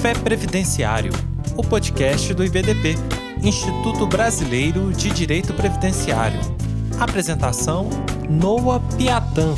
Café Previdenciário, o podcast do IBDP, Instituto Brasileiro de Direito Previdenciário. Apresentação: Noah Piatan.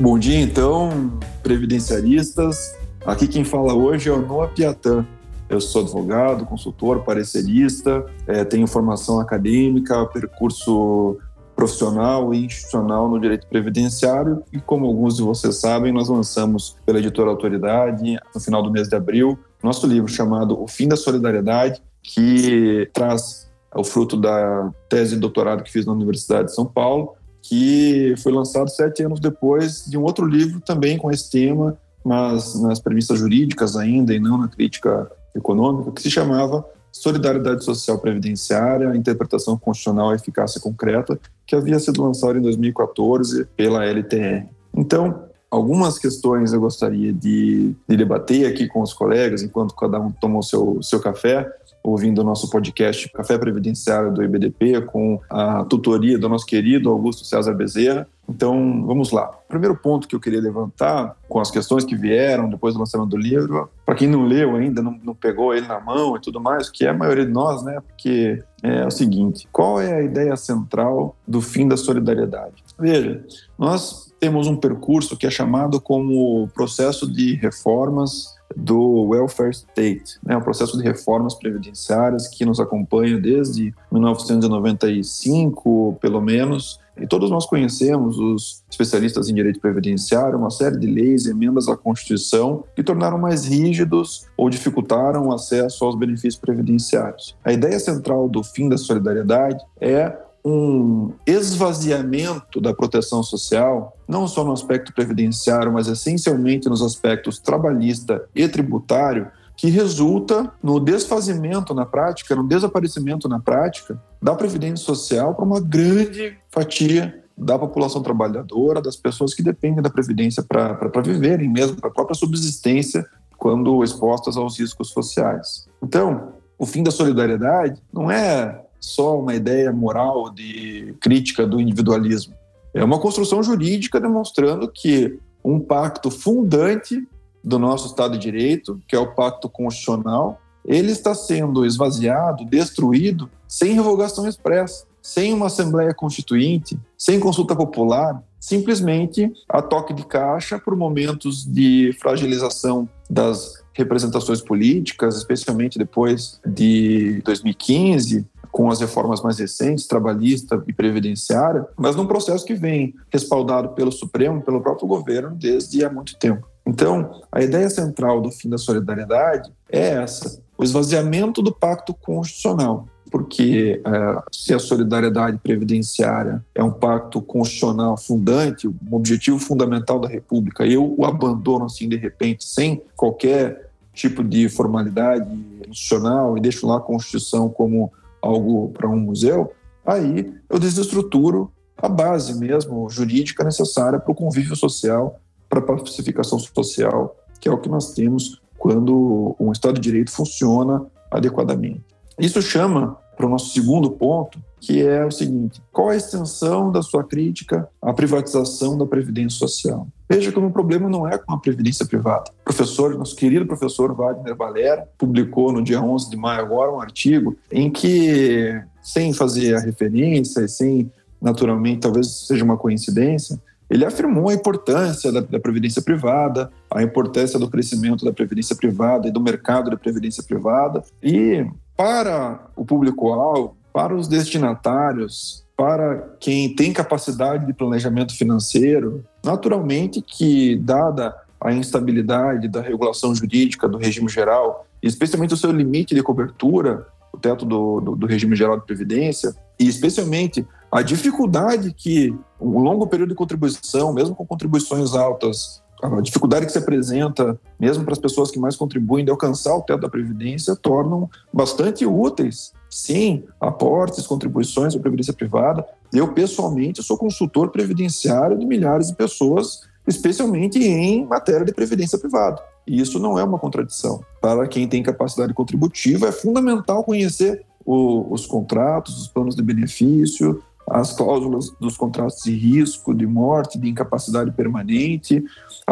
Bom dia, então, previdenciaristas. Aqui quem fala hoje é o Noah Piatan. Eu sou advogado, consultor, parecerista, é, tenho formação acadêmica, percurso profissional e institucional no direito previdenciário. E como alguns de vocês sabem, nós lançamos pela editora Autoridade no final do mês de abril nosso livro chamado O Fim da Solidariedade, que traz o fruto da tese de doutorado que fiz na Universidade de São Paulo que foi lançado sete anos depois de um outro livro também com esse tema, mas nas premissas jurídicas ainda e não na crítica econômica, que se chamava Solidariedade Social Previdenciária, Interpretação Constitucional e Eficácia Concreta, que havia sido lançado em 2014 pela LTR. Então, algumas questões eu gostaria de, de debater aqui com os colegas, enquanto cada um toma o seu, seu café, ouvindo o nosso podcast Café Previdenciário do IBDP, com a tutoria do nosso querido Augusto César Bezerra. Então, vamos lá. O primeiro ponto que eu queria levantar, com as questões que vieram depois do lançamento do livro, para quem não leu ainda, não, não, pegou ele na mão e tudo mais, que é a maioria de nós, né? Porque é o seguinte: qual é a ideia central do fim da solidariedade? Veja, nós temos um percurso que é chamado como processo de reformas do welfare state, né, o processo de reformas previdenciárias que nos acompanha desde 1995, pelo menos, e todos nós conhecemos, os especialistas em direito previdenciário, uma série de leis e emendas à Constituição que tornaram mais rígidos ou dificultaram o acesso aos benefícios previdenciários. A ideia central do fim da solidariedade é um esvaziamento da proteção social, não só no aspecto previdenciário, mas essencialmente nos aspectos trabalhista e tributário, que resulta no desfazimento na prática, no desaparecimento na prática da previdência social para uma grande fatia da população trabalhadora, das pessoas que dependem da previdência para viverem mesmo, para a própria subsistência, quando expostas aos riscos sociais. Então, o fim da solidariedade não é só uma ideia moral de crítica do individualismo. É uma construção jurídica demonstrando que um pacto fundante do nosso Estado de Direito, que é o pacto constitucional, ele está sendo esvaziado, destruído, sem revogação expressa, sem uma Assembleia Constituinte, sem consulta popular, simplesmente a toque de caixa por momentos de fragilização das representações políticas, especialmente depois de 2015, com as reformas mais recentes, trabalhista e previdenciária, mas num processo que vem respaldado pelo Supremo, pelo próprio governo, desde há muito tempo. Então, a ideia central do fim da solidariedade é essa: o esvaziamento do pacto constitucional. Porque é, se a solidariedade previdenciária é um pacto constitucional fundante, um objetivo fundamental da República, eu o abandono assim de repente, sem qualquer tipo de formalidade institucional, e deixo lá a Constituição como algo para um museu, aí eu desestruturo a base mesmo jurídica necessária para o convívio social, para a pacificação social, que é o que nós temos quando um Estado de Direito funciona adequadamente. Isso chama para o nosso segundo ponto, que é o seguinte: qual a extensão da sua crítica à privatização da previdência social? Veja como o problema não é com a previdência privada. O professor, nosso querido professor Wagner Valera, publicou no dia 11 de maio agora um artigo em que, sem fazer a referência e sem, naturalmente, talvez seja uma coincidência, ele afirmou a importância da, da, previdência privada, a importância do crescimento da previdência privada e do mercado da previdência privada. E para o público-alvo, para os destinatários, para quem tem capacidade de planejamento financeiro, naturalmente que, dada a instabilidade da regulação jurídica do regime geral, especialmente o seu limite de cobertura, o teto do, do, do regime geral de previdência, e especialmente a dificuldade que um longo período de contribuição, mesmo com contribuições altas, a dificuldade que se apresenta, mesmo para as pessoas que mais contribuem, de alcançar o teto da Previdência, tornam bastante úteis sim, aportes, contribuições à previdência privada. Eu, pessoalmente, sou consultor previdenciário de milhares de pessoas, especialmente em matéria de previdência privada. E isso não é uma contradição. Para quem tem capacidade contributiva, é fundamental conhecer o, os contratos, os planos de benefício, as cláusulas dos contratos de risco, de morte, de incapacidade permanente,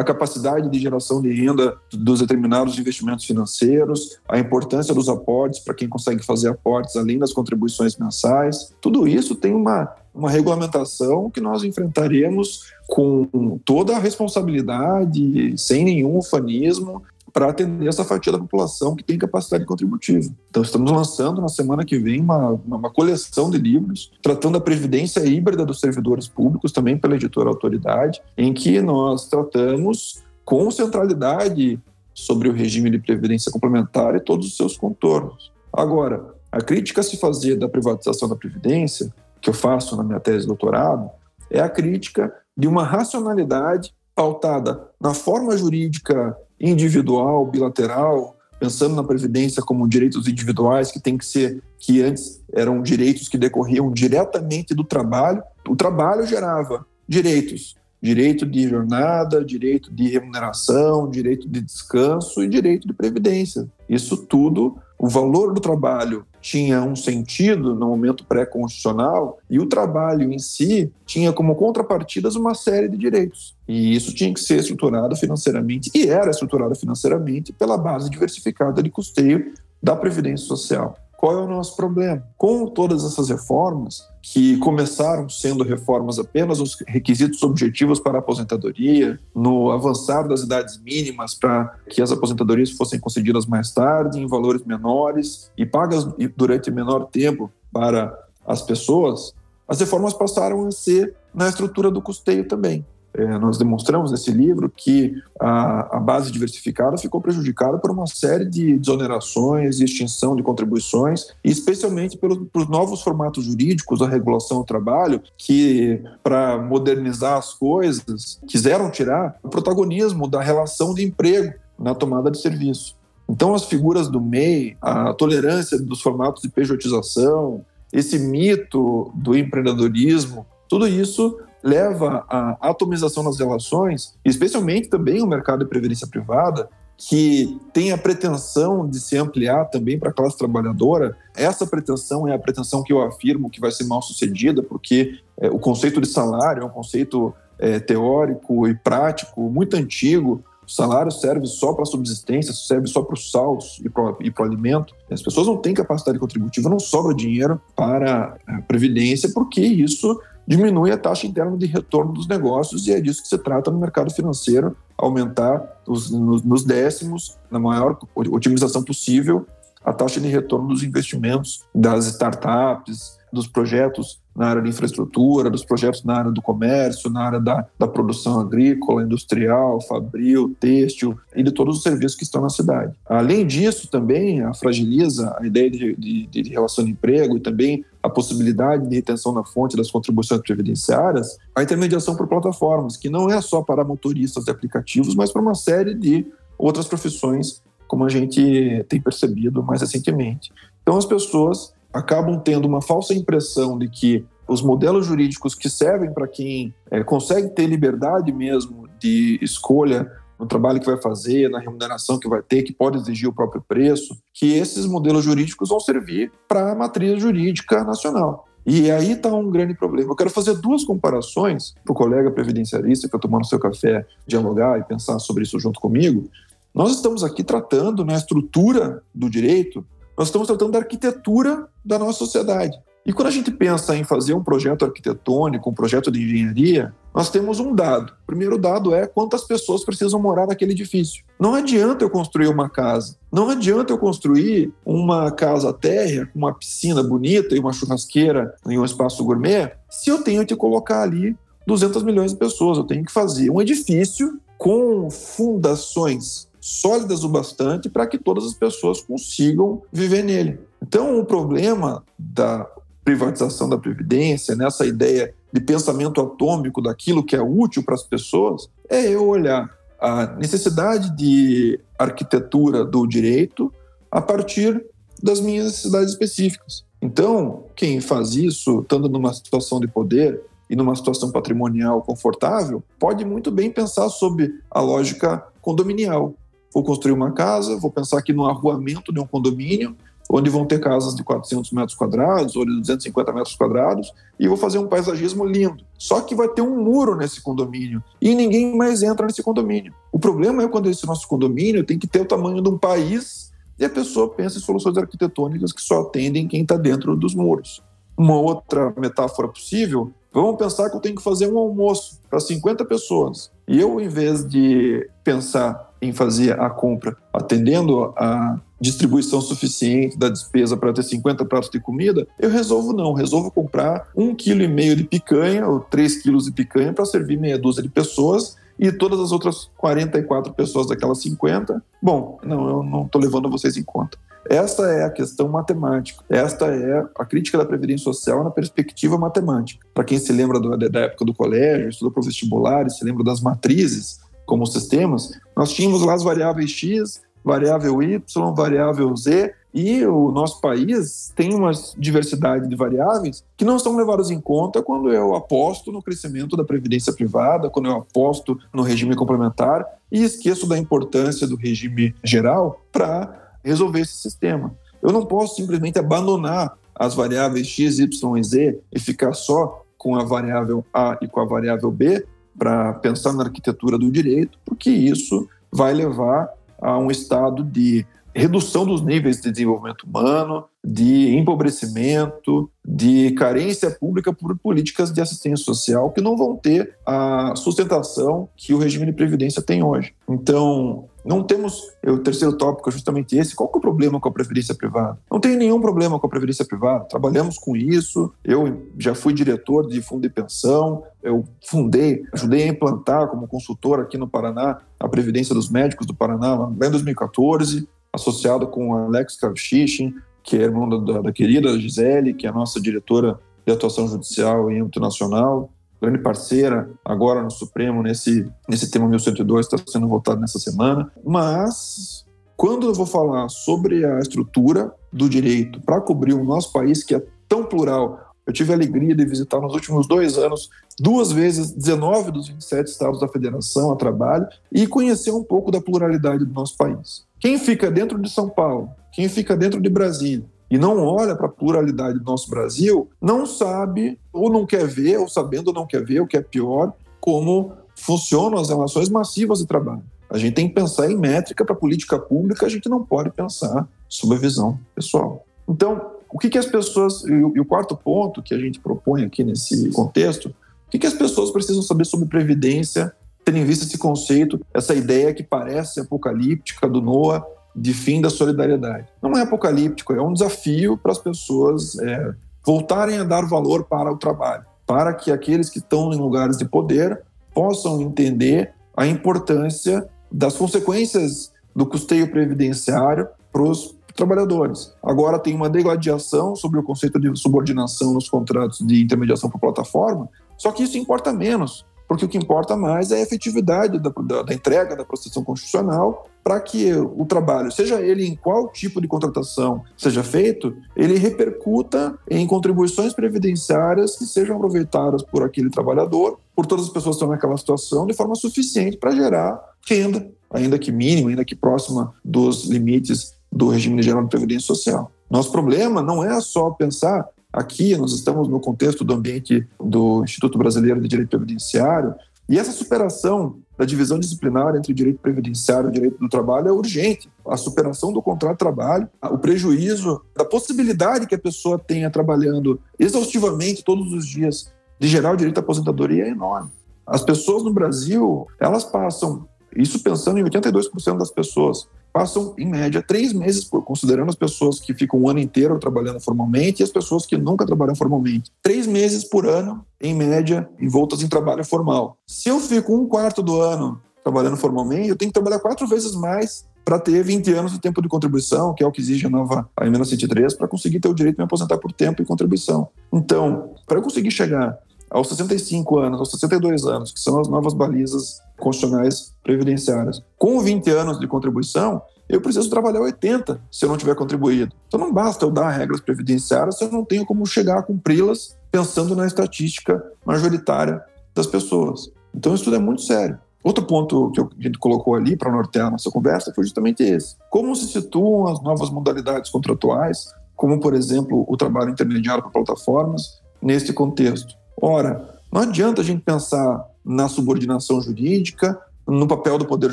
a capacidade de geração de renda dos determinados investimentos financeiros, a importância dos aportes para quem consegue fazer aportes além das contribuições mensais. Tudo isso tem uma, uma regulamentação que nós enfrentaremos com toda a responsabilidade, sem nenhum ufanismo, para atender essa fatia da população que tem capacidade contributiva. Então, estamos lançando na semana que vem uma, uma coleção de livros tratando a previdência híbrida dos servidores públicos, também pela editora Autoridade, em que nós tratamos com centralidade sobre o regime de previdência complementar e todos os seus contornos. Agora, a crítica a se fazer da privatização da previdência, que eu faço na minha tese de doutorado, é a crítica de uma racionalidade pautada na forma jurídica individual, bilateral, pensando na previdência como direitos individuais que tem que ser que antes eram direitos que decorriam diretamente do trabalho. O trabalho gerava direitos, direito de jornada, direito de remuneração, direito de descanso e direito de previdência. Isso tudo, o valor do trabalho tinha um sentido no momento pré-constitucional e o trabalho em si tinha como contrapartidas uma série de direitos. E isso tinha que ser estruturado financeiramente e era estruturado financeiramente pela base diversificada de custeio da Previdência Social. Qual é o nosso problema? Com todas essas reformas, que começaram sendo reformas apenas os requisitos objetivos para a aposentadoria, no avançar das idades mínimas para que as aposentadorias fossem concedidas mais tarde, em valores menores e pagas durante menor tempo para as pessoas, as reformas passaram a ser na estrutura do custeio também. É, nós demonstramos nesse livro que a, a, base diversificada ficou prejudicada por uma série de desonerações e extinção de contribuições, especialmente pelos, pelos novos formatos jurídicos da regulação do trabalho, que, para modernizar as coisas, quiseram tirar o protagonismo da relação de emprego na tomada de serviço. Então, as figuras do MEI, a tolerância dos formatos de pejotização, esse mito do empreendedorismo, tudo isso leva à atomização das relações, especialmente também o mercado de previdência privada, que tem a pretensão de se ampliar também para a classe trabalhadora. Essa pretensão é a pretensão que eu afirmo que vai ser mal sucedida, porque é, o conceito de salário é um conceito é, teórico e prático muito antigo. O salário serve só para subsistência, serve só para os saldos e para o alimento. As pessoas não têm capacidade contributiva, não sobra dinheiro para a previdência, porque isso diminui a taxa interna de retorno dos negócios e é disso que se trata no mercado financeiro, aumentar os, nos, nos décimos, na maior otimização possível, a taxa de retorno dos investimentos das startups, dos projetos na área de infraestrutura, dos projetos na área do comércio, na área da, da produção agrícola, industrial, fabril, têxtil e de todos os serviços que estão na cidade. Além disso, também fragiliza a ideia de, de, de relação de emprego e também a possibilidade de retenção na fonte das contribuições previdenciárias, a intermediação por plataformas, que não é só para motoristas de aplicativos, mas para uma série de outras profissões, como a gente tem percebido mais recentemente. Então, as pessoas acabam tendo uma falsa impressão de que os modelos jurídicos que servem para quem é, consegue ter liberdade mesmo de escolha no trabalho que vai fazer, na remuneração que vai ter, que pode exigir o próprio preço, que esses modelos jurídicos vão servir para a matriz jurídica nacional. E aí está um grande problema. Eu quero fazer duas comparações para o colega previdenciarista que está tomando seu café, dialogar e pensar sobre isso junto comigo. Nós estamos aqui tratando na estrutura do direito nós estamos tratando da arquitetura da nossa sociedade. E quando a gente pensa em fazer um projeto arquitetônico, um projeto de engenharia, nós temos um dado. O primeiro dado é quantas pessoas precisam morar naquele edifício. Não adianta eu construir uma casa. Não adianta eu construir uma casa térrea com uma piscina bonita e uma churrasqueira em um espaço gourmet se eu tenho que colocar ali 200 milhões de pessoas. Eu tenho que fazer um edifício com fundações sólidas o bastante para que todas as pessoas consigam viver nele. Então, o problema da privatização da Previdência, nessa ideia de pensamento atômico daquilo que é útil para as pessoas, é eu olhar a necessidade de arquitetura do direito a partir das minhas necessidades específicas. Então, quem faz isso, estando numa situação de poder e numa situação patrimonial confortável, pode muito bem pensar sobre a lógica condominial vou construir uma casa, vou pensar aqui no arruamento de um condomínio, onde vão ter casas de 400 metros quadrados ou de 250 metros quadrados, e vou fazer um paisagismo lindo. Só que vai ter um muro nesse condomínio e ninguém mais entra nesse condomínio. O problema é quando esse nosso condomínio tem que ter o tamanho de um país e a pessoa pensa em soluções arquitetônicas que só atendem quem está dentro dos muros. Uma outra metáfora possível, vamos pensar que eu tenho que fazer um almoço para 50 pessoas. E eu, em vez de pensar em fazer a compra atendendo a distribuição suficiente da despesa para ter 50 pratos de comida, eu resolvo não, resolvo comprar um quilo e meio de picanha ou três quilos de picanha para servir meia dúzia de pessoas e todas as outras 44 pessoas daquelas 50, bom, não, eu não estou levando vocês em conta. Esta é a questão matemática. Esta é a crítica da Previdência Social na perspectiva matemática. Para quem se lembra do, da época do colégio, estudou para o vestibular e se lembra das matrizes como sistemas, nós tínhamos lá as variáveis x, variável Y, variável Z, e o nosso país tem uma diversidade de variáveis que não são levadas em conta quando eu aposto no crescimento da previdência privada, quando eu aposto no regime complementar e esqueço da importância do regime geral para resolver esse sistema. Eu não posso simplesmente abandonar as variáveis x, y e z e ficar só com a variável A e com a variável B para pensar na arquitetura do direito, porque isso vai levar a um estado de redução dos níveis de desenvolvimento humano, de empobrecimento, de carência pública por políticas de assistência social que não vão ter a sustentação que o regime de previdência tem hoje. Então, não temos. O terceiro tópico é justamente esse. Qual que é o problema com a previdência privada? Não tem nenhum problema com a previdência privada. Trabalhamos com isso. Eu já fui diretor de fundo de pensão. Eu fundei, ajudei a implantar como consultor aqui no Paraná a Previdência dos Médicos do Paraná lá em 2014 associado com Alex Kravchichin, que é irmão da, da, querida Gisele, que é a nossa diretora de atuação judicial em âmbito nacional, grande parceira agora no Supremo nesse, nesse tema 1102, está sendo votado nessa semana. Mas, quando eu vou falar sobre a estrutura do direito para cobrir o nosso país, que é tão plural, eu tive a alegria de visitar nos últimos dois anos, duas vezes, 19 dos 27 estados da federação a trabalho e conhecer um pouco da pluralidade do nosso país. Quem fica dentro de São Paulo, quem fica dentro de Brasília e não olha para a pluralidade do nosso Brasil, não sabe ou não quer ver, ou sabendo ou não quer ver, o que é pior, como funcionam as relações massivas de trabalho. A gente tem que pensar em métrica para política pública, a gente não pode pensar sob a visão pessoal. Então, o que, que as pessoas. E o, quarto ponto que a gente propõe aqui nesse contexto, o que, que as pessoas precisam saber sobre previdência tendo em vista esse conceito, essa ideia que parece apocalíptica do Noah de fim da solidariedade. Não é apocalíptico, é um desafio para as pessoas é, voltarem a dar valor para o trabalho, para que aqueles que estão em lugares de poder possam entender a importância das consequências do custeio previdenciário para os trabalhadores. Agora tem uma degladiação sobre o conceito de subordinação nos contratos de intermediação por plataforma, só que isso importa menos, porque o que importa mais é a efetividade da, da, da entrega da proteção constitucional para que o trabalho, seja ele em qual tipo de contratação seja feito, ele repercuta em contribuições previdenciárias que sejam aproveitadas por aquele trabalhador, por todas as pessoas que estão naquela situação, de forma suficiente para gerar renda, ainda que mínima, ainda que próxima dos limites do regime geral de previdência social. Nosso problema não é só pensar Aqui nós estamos no contexto do ambiente do Instituto Brasileiro de Direito Previdenciário e essa superação da divisão disciplinar entre direito previdenciário e direito do trabalho é urgente. A superação do contrato de trabalho, o prejuízo da possibilidade que a pessoa tenha trabalhando exaustivamente todos os dias de gerar o direito à aposentadoria é enorme. As pessoas no Brasil, elas passam, isso pensando em 82% das pessoas, passam, em média, três meses, considerando as pessoas que ficam um ano inteiro trabalhando formalmente e as pessoas que nunca trabalham formalmente. Três meses por ano, em média, envoltas em trabalho formal. Se eu fico um quarto do ano trabalhando formalmente, eu tenho que trabalhar quatro vezes mais para ter 20 anos de tempo de contribuição, que é o que exige a nova a emenda 103, para conseguir ter o direito de me aposentar por tempo e contribuição. Então, para eu conseguir chegar aos 65 anos, aos 62 anos, que são as novas balizas constitucionais previdenciárias. Com 20 anos de contribuição, eu preciso trabalhar 80 se eu não tiver contribuído. Então não basta eu dar regras previdenciárias se eu não tenho como chegar a cumpri-las pensando na estatística majoritária das pessoas. Então isso tudo é muito sério. Outro ponto que a gente colocou ali para nortear a nossa conversa foi justamente esse. Como se situam as novas modalidades contratuais, como, por exemplo, o trabalho intermediário para plataformas, nesse contexto? Ora, não adianta a gente pensar na subordinação jurídica, no papel do Poder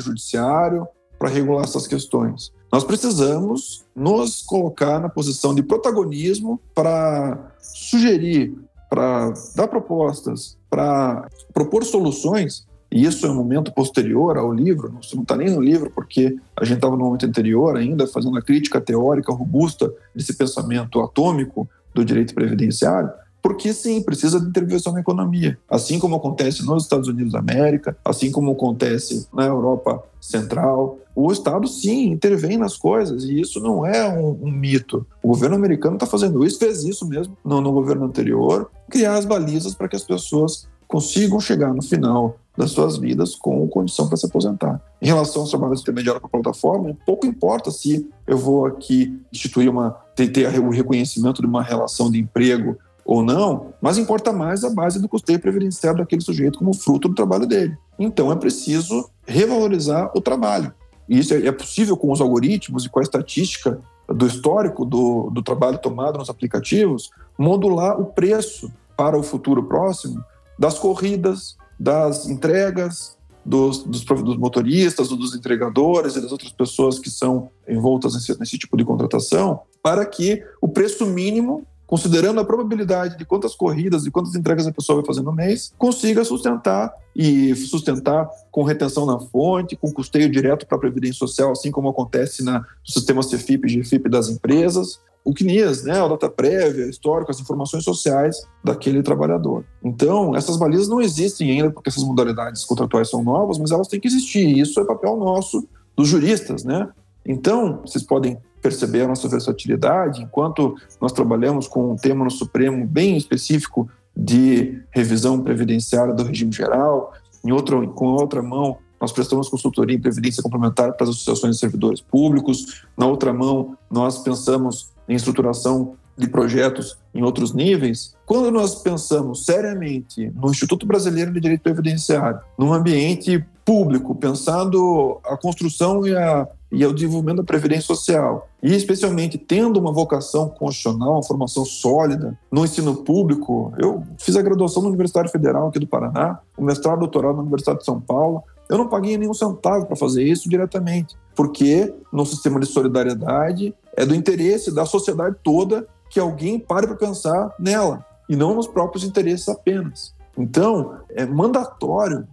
Judiciário para regular essas questões. Nós precisamos nos colocar na posição de protagonismo para sugerir, para dar propostas, para propor soluções e isso é um momento posterior ao livro, não está nem no livro, porque a gente estava no momento anterior ainda, fazendo a crítica teórica robusta desse pensamento atômico do direito previdenciário, porque sim, precisa de intervenção na economia. Assim como acontece nos Estados Unidos da América, assim como acontece na Europa Central, o Estado sim intervém nas coisas e isso não é um, um mito. O governo americano está fazendo isso, fez isso mesmo no, no governo anterior, criar as balizas para que as pessoas consigam chegar no final das suas vidas com condição para se aposentar. Em relação aos trabalhos intermediários para a plataforma, pouco importa se eu vou aqui instituir uma ter o reconhecimento de uma relação de emprego ou não, mas importa mais a base do custeio previdenciário daquele sujeito como fruto do trabalho dele. Então é preciso revalorizar o trabalho. E isso é possível com os algoritmos e com a estatística do histórico do, do trabalho tomado nos aplicativos, modular o preço para o futuro próximo das corridas, das entregas, dos, dos, dos, motoristas, dos entregadores e das outras pessoas que são envoltas nesse, nesse tipo de contratação, para que o preço mínimo considerando a probabilidade de quantas corridas e quantas entregas a pessoa vai fazer no mês, consiga sustentar e sustentar com retenção na fonte, com custeio direto para a Previdência Social, assim como acontece na, no sistema CFIP e GFIP das empresas, o CNIAS, né, a data prévia, histórico, as informações sociais daquele trabalhador. Então, essas balizas não existem ainda porque essas modalidades contratuais são novas, mas elas têm que existir. E isso é papel nosso, dos juristas, né? Então, vocês podem perceber a nossa versatilidade, enquanto nós trabalhamos com um tema no Supremo bem específico de revisão previdenciária do regime geral, em outro, com outra mão nós prestamos consultoria em previdência complementar para as associações de servidores públicos. Na outra mão, nós pensamos em estruturação de projetos em outros níveis. Quando nós pensamos seriamente no Instituto Brasileiro de Direito Previdenciário, num ambiente público, pensando a construção e, a, e o desenvolvimento da previdência social, e especialmente tendo uma vocação constitucional, uma formação sólida no ensino público, eu fiz a graduação na Universidade Federal aqui do Paraná, o mestrado e doutorado na Universidade de São Paulo, eu não paguei nenhum centavo para fazer isso diretamente, porque no sistema de solidariedade é do interesse da sociedade toda que alguém pare para pensar nela e não nos próprios interesses apenas. Então, é mandatório,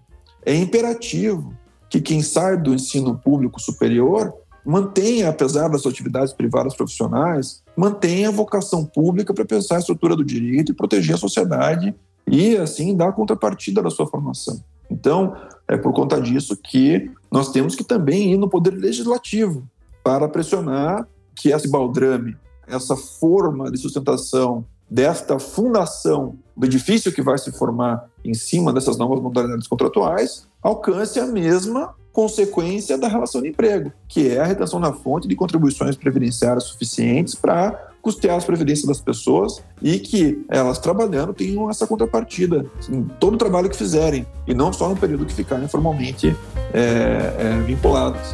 é imperativo que quem sai do ensino público superior mantenha, apesar das atividades privadas profissionais, mantenha a vocação pública para pensar a estrutura do direito e proteger a sociedade e, assim, dar a contrapartida da sua formação. Então, é por conta disso que nós temos que também ir no poder legislativo para pressionar que esse baldrame, essa forma de sustentação desta fundação do edifício que vai se formar em cima dessas novas modalidades contratuais alcance a mesma consequência da relação de emprego, que é a retenção na fonte de contribuições previdenciárias suficientes para custear as previdências das pessoas e que elas trabalhando tenham essa contrapartida em todo o trabalho que fizerem e não só no período que ficarem formalmente é, é, vinculadas.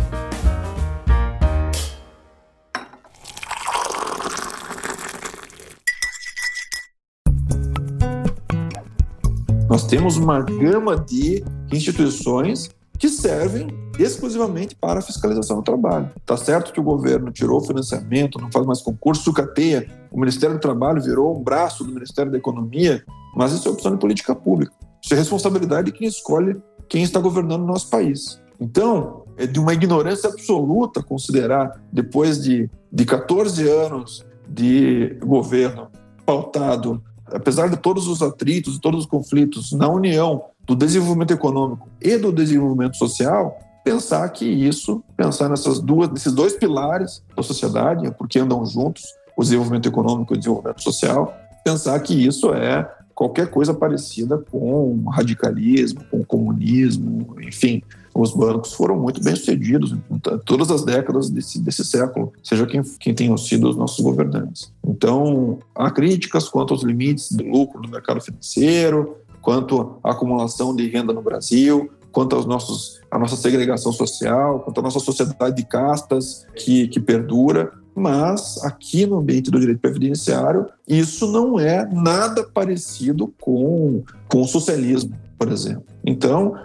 Nós temos uma gama de instituições que servem exclusivamente para a fiscalização do trabalho. Tá certo que o governo tirou o financiamento, não faz mais concurso, sucateia. O Ministério do Trabalho virou um braço do Ministério da Economia, mas isso é opção de política pública. Isso é responsabilidade de quem escolhe quem está governando o nosso país. Então, é de uma ignorância absoluta considerar, depois de, de 14 anos de governo pautado, apesar de todos os atritos, todos os conflitos na União do desenvolvimento econômico e do desenvolvimento social, pensar que isso, pensar nessas duas, nesses dois pilares da sociedade, porque andam juntos, o desenvolvimento econômico e o desenvolvimento social, pensar que isso é qualquer coisa parecida com radicalismo, com comunismo, enfim, os bancos foram muito bem sucedidos em todas as décadas desse, desse século, seja quem, quem tenham sido os nossos governantes. Então, há críticas quanto aos limites do lucro do mercado financeiro, quanto à acumulação de renda no Brasil, quanto aos nossos, a nossa segregação social, quanto à nossa sociedade de castas que, que perdura. Mas aqui no ambiente do direito previdenciário, isso não é nada parecido com, com o socialismo, por exemplo. Então,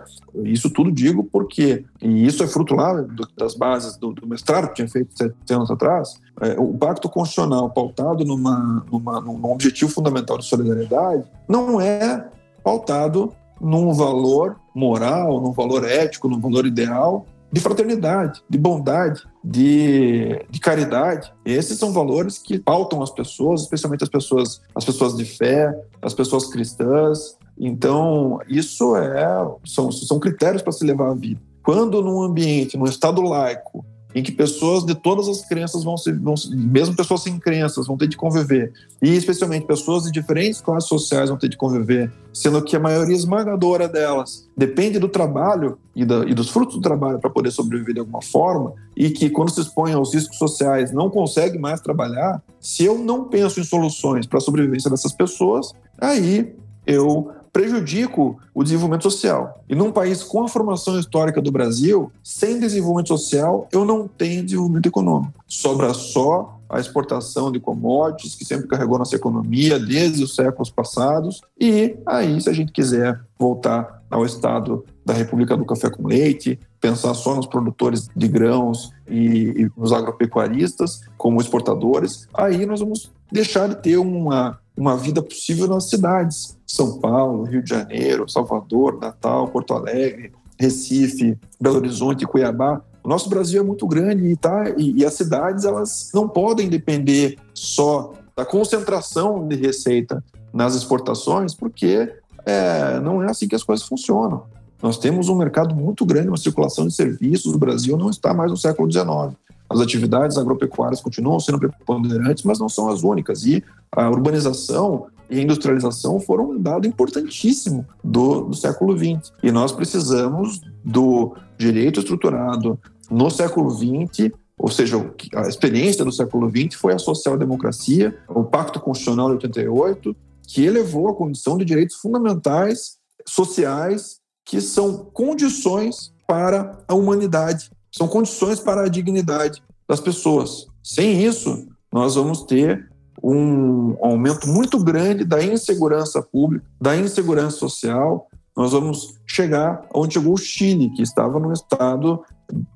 isso tudo digo porque, e isso é fruto lá das bases do, do mestrado que tinha feito sete anos atrás, é, o pacto constitucional pautado numa, numa, num objetivo fundamental de solidariedade não é pautado num valor moral, num valor ético, num valor ideal de fraternidade, de bondade, de, de, caridade. Esses são valores que pautam as pessoas, especialmente as pessoas, as pessoas de fé, as pessoas cristãs, então, isso é, são, são critérios para se levar a vida. Quando num ambiente, num estado laico, em que pessoas de todas as crenças vão se, vão, mesmo pessoas sem crenças, vão ter de conviver, e especialmente pessoas de diferentes classes sociais vão ter de conviver, sendo que a maioria esmagadora delas depende do trabalho e, da, e dos frutos do trabalho para poder sobreviver de alguma forma, e que quando se expõe aos riscos sociais não consegue mais trabalhar, se eu não penso em soluções para a sobrevivência dessas pessoas, aí eu prejudico o desenvolvimento social. E num país com a formação histórica do Brasil, sem desenvolvimento social, eu não tenho desenvolvimento econômico. Sobra só a exportação de commodities, que sempre carregou nossa economia desde os séculos passados. E aí, se a gente quiser voltar ao estado da República do Café com Leite, pensar só nos produtores de grãos e, e nos agropecuaristas como exportadores, aí nós vamos deixar de ter uma uma vida possível nas cidades. São Paulo, Rio de Janeiro, Salvador, Natal, Porto Alegre, Recife, Belo Horizonte, Cuiabá. O nosso Brasil é muito grande e, tá, e, e as cidades elas não podem depender só da concentração de receita nas exportações, porque é, não é assim que as coisas funcionam. Nós temos um mercado muito grande, uma circulação de serviços. O Brasil não está mais no século XIX. As atividades agropecuárias continuam sendo preponderantes, mas não são as únicas. E a urbanização e a industrialização foram um dado importantíssimo do, do século XX. E nós precisamos do direito estruturado no século XX ou seja, a experiência do século XX foi a social-democracia, o Pacto Constitucional de 88, que elevou a condição de direitos fundamentais sociais que são condições para a humanidade são condições para a dignidade das pessoas. Sem isso, nós vamos ter um aumento muito grande da insegurança pública, da insegurança social. Nós vamos chegar onde chegou o Chile, que estava num estado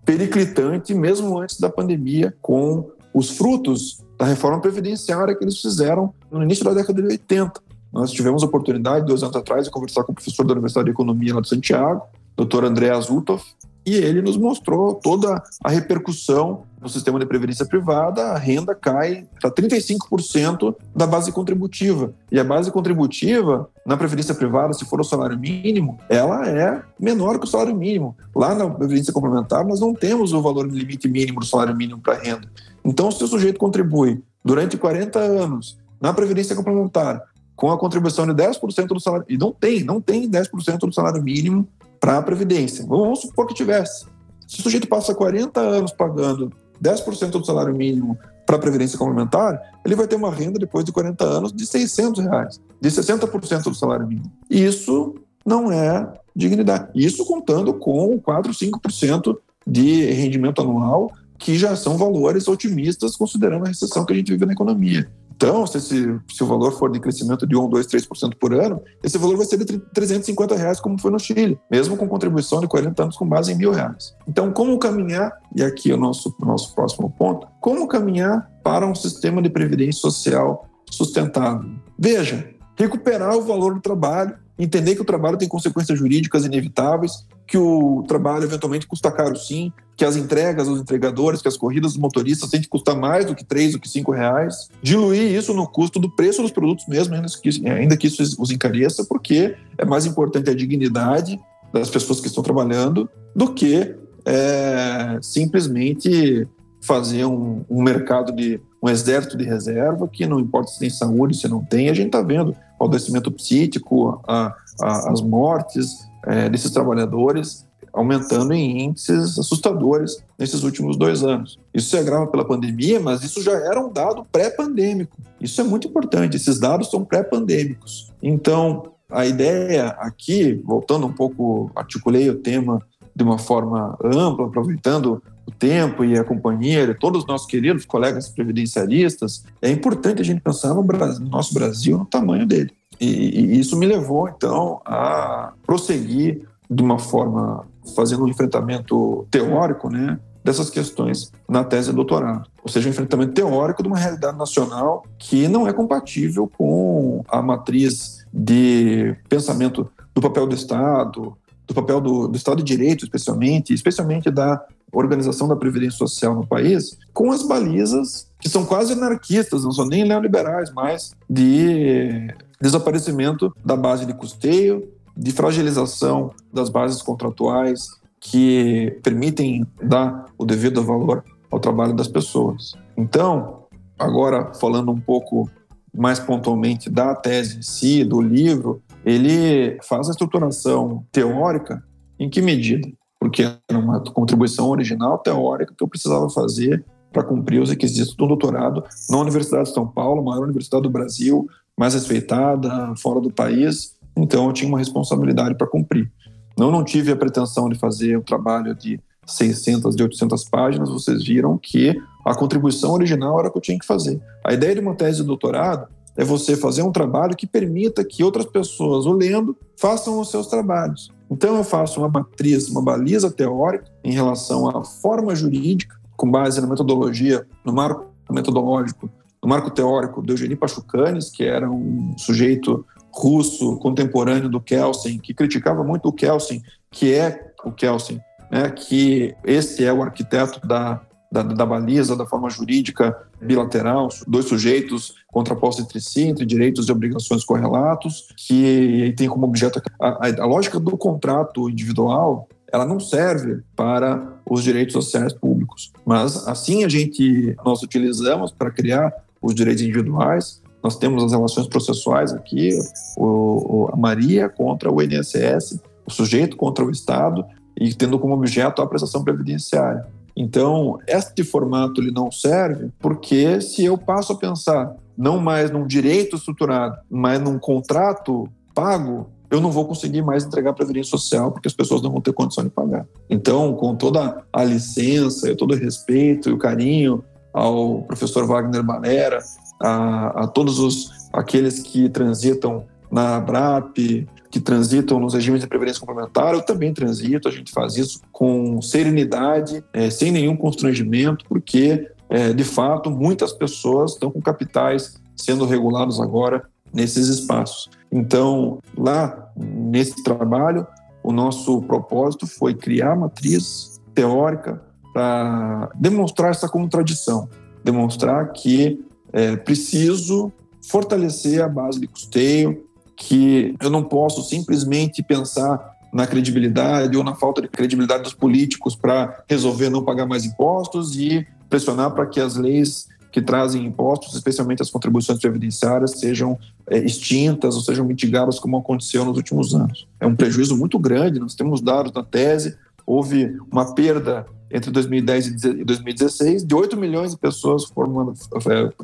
periclitante, mesmo antes da pandemia, com os frutos da reforma previdenciária que eles fizeram no início da década de 80. Nós tivemos a oportunidade, dois anos atrás, de conversar com o professor da Universidade de Economia lá de Santiago, Dr. André Azutov, e ele nos mostrou toda a repercussão no sistema de previdência privada, a renda cai para 35% da base contributiva. E a base contributiva na previdência privada, se for o salário mínimo, ela é menor que o salário mínimo. Lá na previdência complementar, nós não temos o valor limite mínimo do salário mínimo para renda. Então, se o sujeito contribui durante 40 anos na previdência complementar com a contribuição de 10% do salário, e não tem, não tem 10% do salário mínimo para a Previdência. Vamos supor que tivesse. Se o sujeito passa 40 anos pagando 10% do salário mínimo para a Previdência Complementar, ele vai ter uma renda depois de 40 anos de 600 reais, de 60% do salário mínimo. Isso não é dignidade. Isso contando com 4, 5% de rendimento anual, que já são valores otimistas considerando a recessão que a gente vive na economia. Então, se, esse, se o valor for de crescimento de 1, 2, 3% por ano, esse valor vai ser de 350 reais, como foi no Chile, mesmo com contribuição de 40 anos com base em mil reais. Então, como caminhar, e aqui é o nosso, nosso próximo ponto, como caminhar para um sistema de previdência social sustentável? Veja, recuperar o valor do trabalho, entender que o trabalho tem consequências jurídicas inevitáveis, que o trabalho eventualmente custa caro sim, que as entregas os entregadores, que as corridas dos motoristas têm que custar mais do que três, do que cinco reais. Diluir isso no custo do preço dos produtos mesmo, ainda que, ainda que isso os encareça, porque é mais importante a dignidade das pessoas que estão trabalhando do que é, simplesmente fazer um, um, mercado de um exército de reserva que não importa se tem saúde, se não tem, a gente está vendo o adoecimento psíquico, a, a, as mortes, é, desses trabalhadores aumentando em índices assustadores nesses últimos dois anos. Isso se agrava pela pandemia, mas isso já era um dado pré-pandêmico. Isso é muito importante, esses dados são pré-pandêmicos. Então, a ideia aqui, voltando um pouco, articulei o tema de uma forma ampla, aproveitando o tempo e a companhia de todos os nossos queridos colegas previdenciaristas, é importante a gente pensar no, Brasil, no nosso Brasil, no tamanho dele. E, e, isso me levou, então, a prosseguir de uma forma, fazendo um enfrentamento teórico, né, dessas questões na tese de doutorado. Ou seja, um enfrentamento teórico de uma realidade nacional que não é compatível com a matriz de pensamento do papel do Estado, do papel do, do Estado de Direito, especialmente, especialmente da organização da Previdência Social no país, com as balizas que são quase anarquistas, não são nem neoliberais, mas de desaparecimento da base de custeio, de fragilização das bases contratuais que permitem dar o devido valor ao trabalho das pessoas. Então, agora falando um pouco mais pontualmente da tese em si, do livro, ele faz a estruturação teórica em que medida? Porque era uma contribuição original teórica que eu precisava fazer para cumprir os requisitos do doutorado na Universidade de São Paulo, maior universidade do Brasil, mais respeitada, fora do país. Então eu tinha uma responsabilidade para cumprir. Não, não tive a pretensão de fazer um trabalho de 600, de 800 páginas. Vocês viram que a contribuição original era o que eu tinha que fazer. A ideia de uma tese de doutorado é você fazer um trabalho que permita que outras pessoas, o lendo, façam os seus trabalhos. Então, eu faço uma matriz, uma baliza teórica em relação à forma jurídica, com base na metodologia, no marco metodológico, no marco teórico do Eugênio Pachucanes, que era um sujeito russo contemporâneo do Kelsen, que criticava muito o Kelsen, que é o Kelsen, né, que esse é o arquiteto da da, da, baliza, da forma jurídica bilateral, dois sujeitos contrapostos entre si, entre direitos e obrigações correlatos, que tem como objeto a, a, a lógica do contrato individual, ela não serve para os direitos sociais públicos, mas assim a gente nós utilizamos para criar os direitos individuais. Nós temos as relações processuais aqui, o, o, a Maria contra o INSS, o sujeito contra o Estado e tendo como objeto a prestação previdenciária. Então, este formato ele não serve porque se eu passo a pensar não mais num direito estruturado, mas num contrato pago, eu não vou conseguir mais entregar previdência social porque as pessoas não vão ter condição de pagar. Então, com toda a licença, todo o respeito e o carinho ao professor Wagner Balera, a, a todos os aqueles que transitam na ABRAP, que transitam nos regimes de previdência complementar, eu também transito, a gente faz isso com serenidade, é, sem nenhum constrangimento, porque, é, de fato, muitas pessoas estão com capitais sendo regulados agora nesses espaços. Então, lá nesse trabalho, o nosso propósito foi criar matriz teórica para demonstrar essa contradição, demonstrar que é preciso fortalecer a base de custeio, que eu não posso simplesmente pensar na credibilidade ou na falta de credibilidade dos políticos para resolver não pagar mais impostos e pressionar para que as leis que trazem impostos, especialmente as contribuições previdenciárias, sejam é, extintas ou sejam mitigadas como aconteceu nos últimos anos. É um prejuízo muito grande, nós temos dados na tese, houve uma perda entre 2010 e 2016 de 8 milhões de pessoas formando,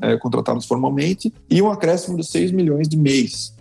é, é, contratadas formalmente e um acréscimo de 6 milhões de mês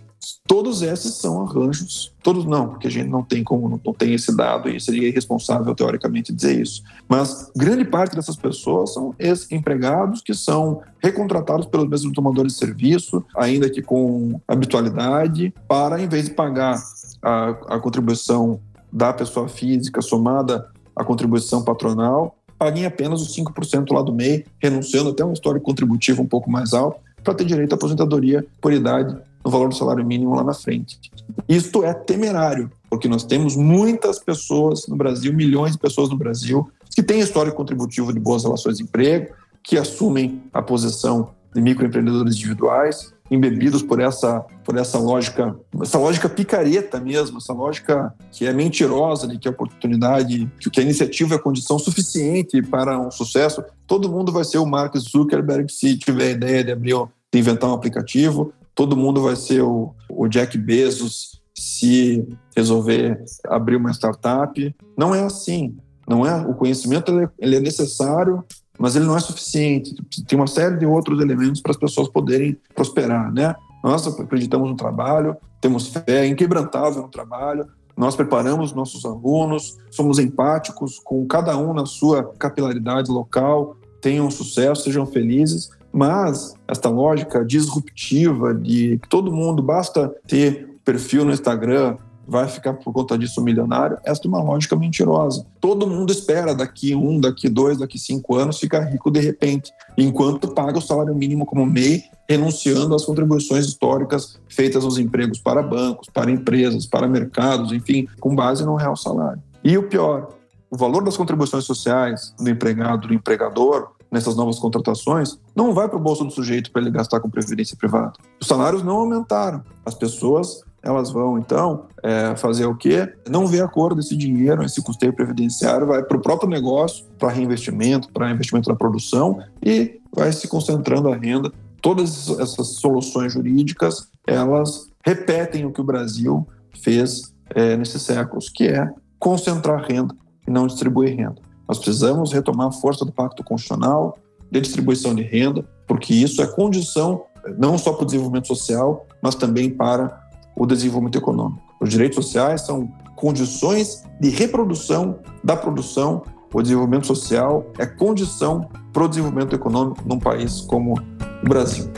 Todos esses são arranjos, todos não, porque a gente não tem como, não tem esse dado e seria irresponsável teoricamente dizer isso. Mas grande parte dessas pessoas são ex-empregados que são recontratados pelos mesmos tomadores de serviço, ainda que com habitualidade, para em vez de pagar a, a contribuição da pessoa física somada à contribuição patronal, paguem apenas os 5% lá do MEI, renunciando até um histórico contributivo um pouco mais alto, para ter direito à aposentadoria por idade no valor do salário mínimo lá na frente. Isto é temerário, porque nós temos muitas pessoas no Brasil, milhões de pessoas no Brasil, que têm histórico contributivo de boas relações de emprego, que assumem a posição de microempreendedores individuais, embebidos por essa, por essa lógica, essa lógica picareta mesmo, essa lógica que é mentirosa de que a oportunidade, que a iniciativa é condição suficiente para um sucesso. Todo mundo vai ser o Mark Zuckerberg se tiver a ideia de abrir, de inventar um aplicativo todo mundo vai ser o, o Jack Bezos se resolver abrir uma startup. Não é assim. Não é. O conhecimento é, ele é necessário, mas ele não é suficiente. Tem uma série de outros elementos para as pessoas poderem prosperar, né? Nós acreditamos no trabalho, temos fé inquebrantável no trabalho, nós preparamos nossos alunos, somos empáticos com cada um na sua capilaridade local, tenham sucesso, sejam felizes, mas esta lógica disruptiva de todo mundo basta ter perfil no Instagram, vai ficar por conta disso milionário, esta é uma lógica mentirosa. Todo mundo espera daqui um, daqui dois, daqui cinco anos ficar rico de repente, enquanto paga o salário mínimo como MEI, renunciando às contribuições históricas feitas aos empregos para bancos, para empresas, para mercados, enfim, com base no real salário. E o pior, o valor das contribuições sociais do empregado, do empregador, nessas novas contratações, não vai para o bolso do sujeito para ele gastar com previdência privada. Os salários não aumentaram. As pessoas elas vão então é, fazer o quê? Não ver a cor desse dinheiro, esse custeio previdenciário, vai para o próprio negócio, para reinvestimento, para investimento na produção e vai se concentrando a renda. Todas essas soluções jurídicas, elas repetem o que o Brasil fez é, nesses séculos, que é concentrar renda e não distribuir renda. Nós precisamos retomar a força do Pacto Constitucional de distribuição de renda, porque isso é condição não só para o desenvolvimento social, mas também para o desenvolvimento econômico. Os direitos sociais são condições de reprodução da produção. O desenvolvimento social é condição para o desenvolvimento econômico num país como o Brasil.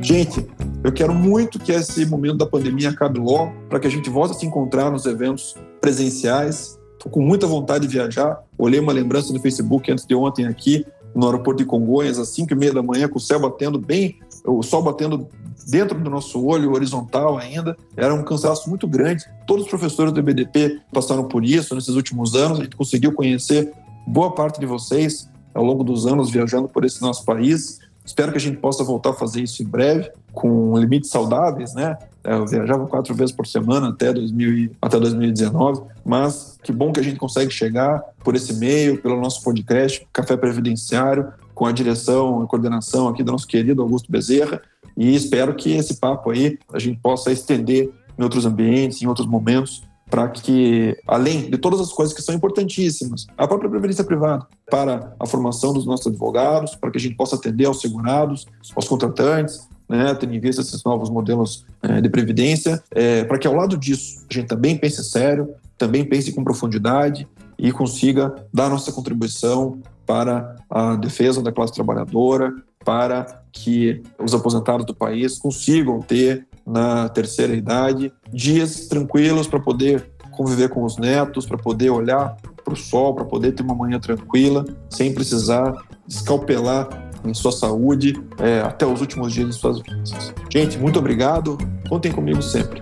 Gente, eu quero muito que esse momento da pandemia acabe logo, para que a gente volte a se encontrar nos eventos presenciais. Estou com muita vontade de viajar. Olhei uma lembrança no Facebook antes de ontem aqui, no aeroporto de Congonhas, às 5 e meia da manhã, com o céu batendo bem, o sol batendo dentro do nosso olho, horizontal ainda. Era um cansaço muito grande. Todos os professores do EBDP passaram por isso nesses últimos anos. A gente conseguiu conhecer boa parte de vocês ao longo dos anos viajando por esse nosso país. Espero que a gente possa voltar a fazer isso em breve, com limites saudáveis, né? É, eu viajava quatro vezes por semana até, 2000, até 2019, mas que bom que a gente consegue chegar por esse meio, pelo nosso podcast, Café Previdenciário, com a direção e coordenação aqui do nosso querido Augusto Bezerra, e espero que esse papo aí a gente possa estender em outros ambientes, em outros momentos, para que, além de todas as coisas que são importantíssimas, a própria previdência privada, para a formação dos nossos advogados, para que a gente possa atender aos segurados, aos contratantes, né, tendo em vista esses novos modelos é, de previdência, é, para que ao lado disso a gente também pense sério, também pense com profundidade e consiga dar nossa contribuição para a defesa da classe trabalhadora, para que os aposentados do país consigam ter na terceira idade, dias tranquilos para poder conviver com os netos, para poder olhar para o sol, para poder ter uma manhã tranquila, sem precisar escalpelar em sua saúde é, até os últimos dias de suas vidas. Gente, muito obrigado. Contem comigo sempre.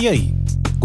E aí?